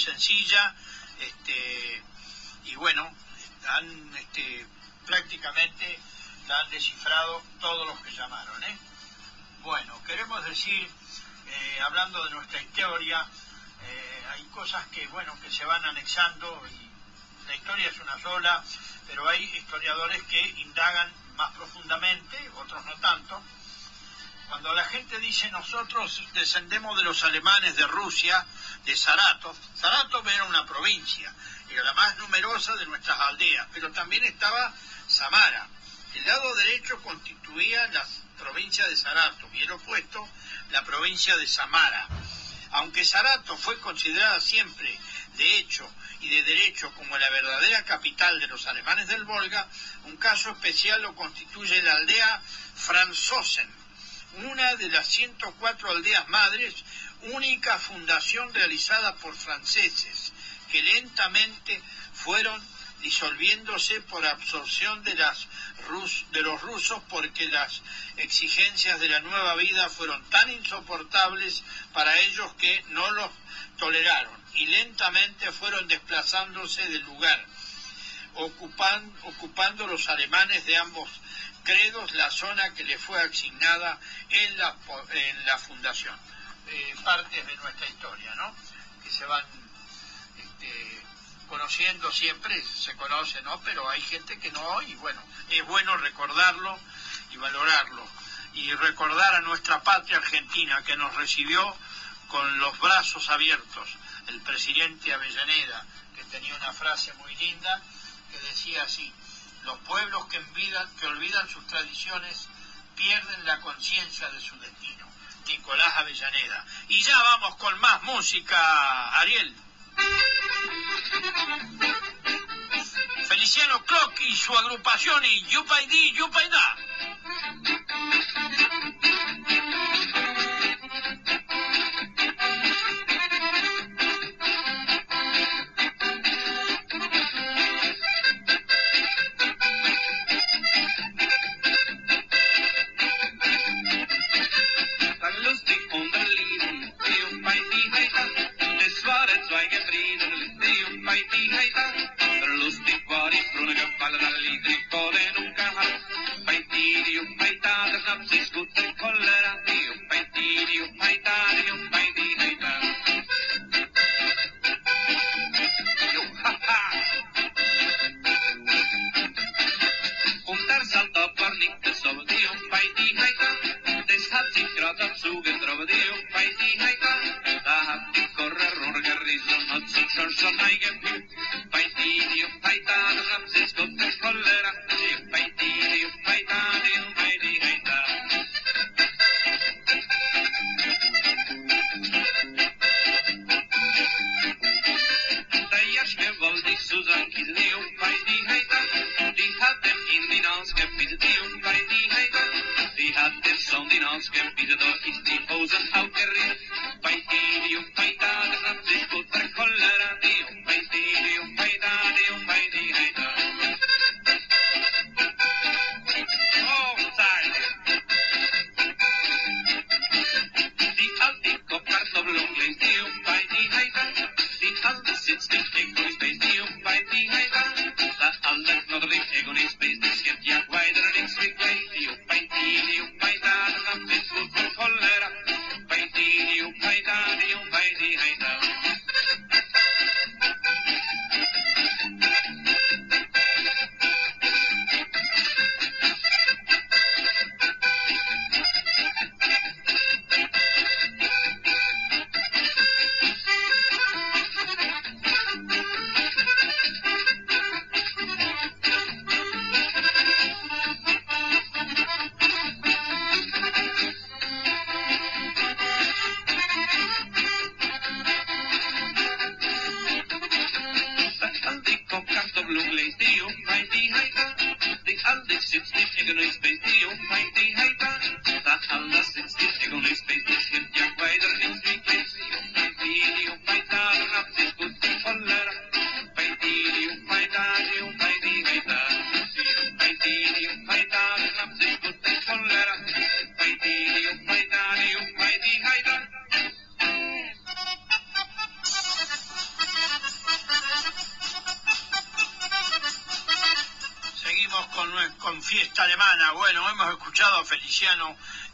Sencilla, este, y bueno, han, este, prácticamente la han descifrado todos los que llamaron. ¿eh? Bueno, queremos decir, eh, hablando de nuestra historia, eh, hay cosas que, bueno, que se van anexando y la historia es una sola, pero hay historiadores que indagan más profundamente, otros no tanto. Cuando la gente dice nosotros descendemos de los alemanes de Rusia, de Saratov, Saratov era una provincia, era la más numerosa de nuestras aldeas, pero también estaba Samara. El lado derecho constituía la provincia de Saratov y el opuesto la provincia de Samara. Aunque Saratov fue considerada siempre, de hecho y de derecho, como la verdadera capital de los alemanes del Volga, un caso especial lo constituye la aldea Franzosen, una de las 104 aldeas madres, única fundación realizada por franceses, que lentamente fueron disolviéndose por absorción de, las de los rusos porque las exigencias de la nueva vida fueron tan insoportables para ellos que no los toleraron y lentamente fueron desplazándose del lugar, ocupando los alemanes de ambos credos la zona que les fue asignada en la, en la fundación. Eh, partes de nuestra historia, ¿no? Que se van este, conociendo siempre, se conoce, ¿no? Pero hay gente que no, y bueno, es bueno recordarlo y valorarlo. Y recordar a nuestra patria argentina que nos recibió con los brazos abiertos. El presidente Avellaneda, que tenía una frase muy linda, que decía así, los pueblos que, olvidan sus tradiciones pierden la conciencia de su destino. Nicolás Avellaneda. Y ya vamos con más música, Ariel. Feliciano Clock y su agrupación y Yupaidí, Yupaidá.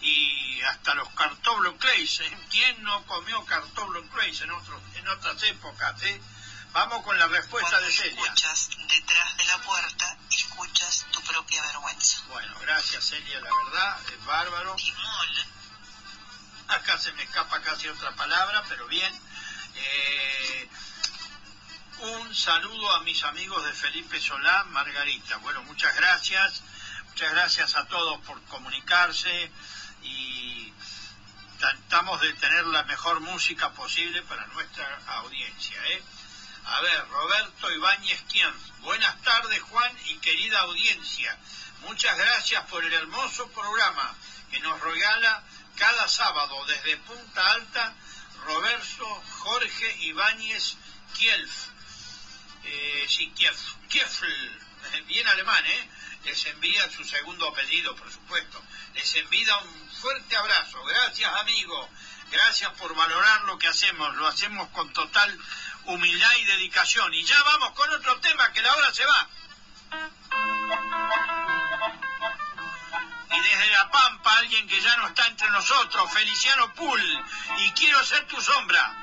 Y hasta los cartoblo clays. ¿eh? ¿Quién no comió cartoblo clays en, otros, en otras épocas? ¿eh? Vamos con la respuesta de Celia. escuchas detrás de la puerta, escuchas tu propia vergüenza. Bueno, gracias Celia, la verdad, es bárbaro. Acá se me escapa casi otra palabra, pero bien. Eh, un saludo a mis amigos de Felipe Solá, Margarita. Bueno, muchas gracias. Muchas gracias a todos por comunicarse y tratamos de tener la mejor música posible para nuestra audiencia. ¿eh? A ver, Roberto Ibáñez Quién. Buenas tardes, Juan y querida audiencia. Muchas gracias por el hermoso programa que nos regala cada sábado desde Punta Alta Roberto Jorge Ibáñez Kielf. eh, sí, Kiefl, bien alemán, ¿eh? Les envía su segundo apellido, por supuesto. Les envía un fuerte abrazo. Gracias, amigo. Gracias por valorar lo que hacemos. Lo hacemos con total humildad y dedicación. Y ya vamos con otro tema, que la hora se va. Y desde La Pampa, alguien que ya no está entre nosotros, Feliciano Pull, y quiero ser tu sombra.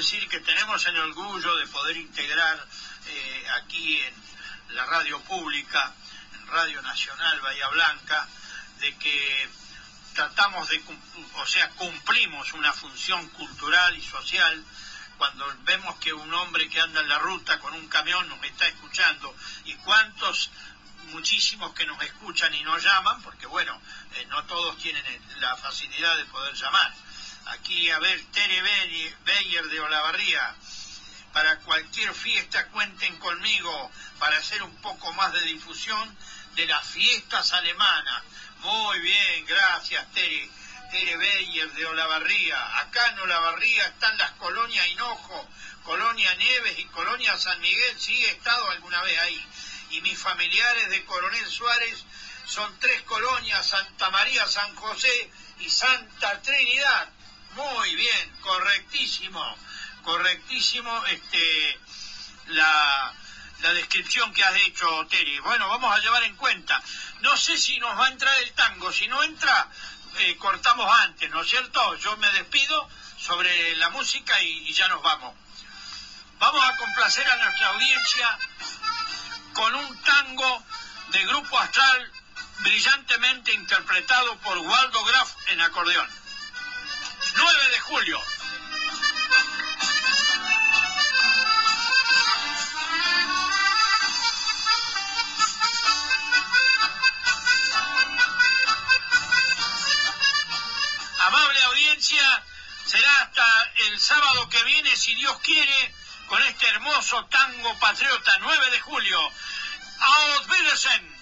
Decir que tenemos el orgullo de poder integrar eh, aquí en la radio pública, en Radio Nacional Bahía Blanca, de que tratamos de, o sea, cumplimos una función cultural y social. Cuando vemos que un hombre que anda en la ruta con un camión nos está escuchando y cuántos muchísimos que nos escuchan y nos llaman, porque bueno, eh, no todos tienen la facilidad de poder llamar aquí a ver Tere Beyer de Olavarría. Para cualquier fiesta cuenten conmigo para hacer un poco más de difusión de las fiestas alemanas. Muy bien, gracias Tere. Tere Beyer de Olavarría. Acá en Olavarría están las colonias Hinojo, Colonia Nieves y Colonia San Miguel. Sí, he estado alguna vez ahí. Y mis familiares de Coronel Suárez son tres colonias, Santa María, San José y Santa Trinidad. Muy bien, correctísimo, correctísimo este, la, descripción que has hecho, Terry. Bueno, vamos a llevar en cuenta. No sé si nos va a entrar el tango, si no entra, eh, cortamos antes, ¿no es cierto? Yo me despido sobre la música y, y ya nos vamos. Vamos a complacer a nuestra audiencia con un tango de Grupo Astral brillantemente interpretado por Waldo Graf en acordeón. 9 de julio. Amable audiencia, será hasta el sábado que viene, si Dios quiere, con este hermoso tango patriota 9 de julio. Auf Wiedersehen.